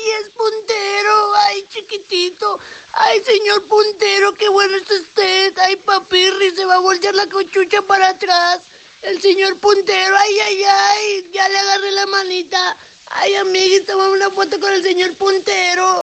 Ay, es puntero. Ay, chiquitito. Ay, señor puntero, qué bueno es usted. Ay, papirri, se va a voltear la cochucha para atrás. El señor puntero, ay, ay, ay. Ya le agarré la manita. Ay, amiguita, toma una foto con el señor puntero.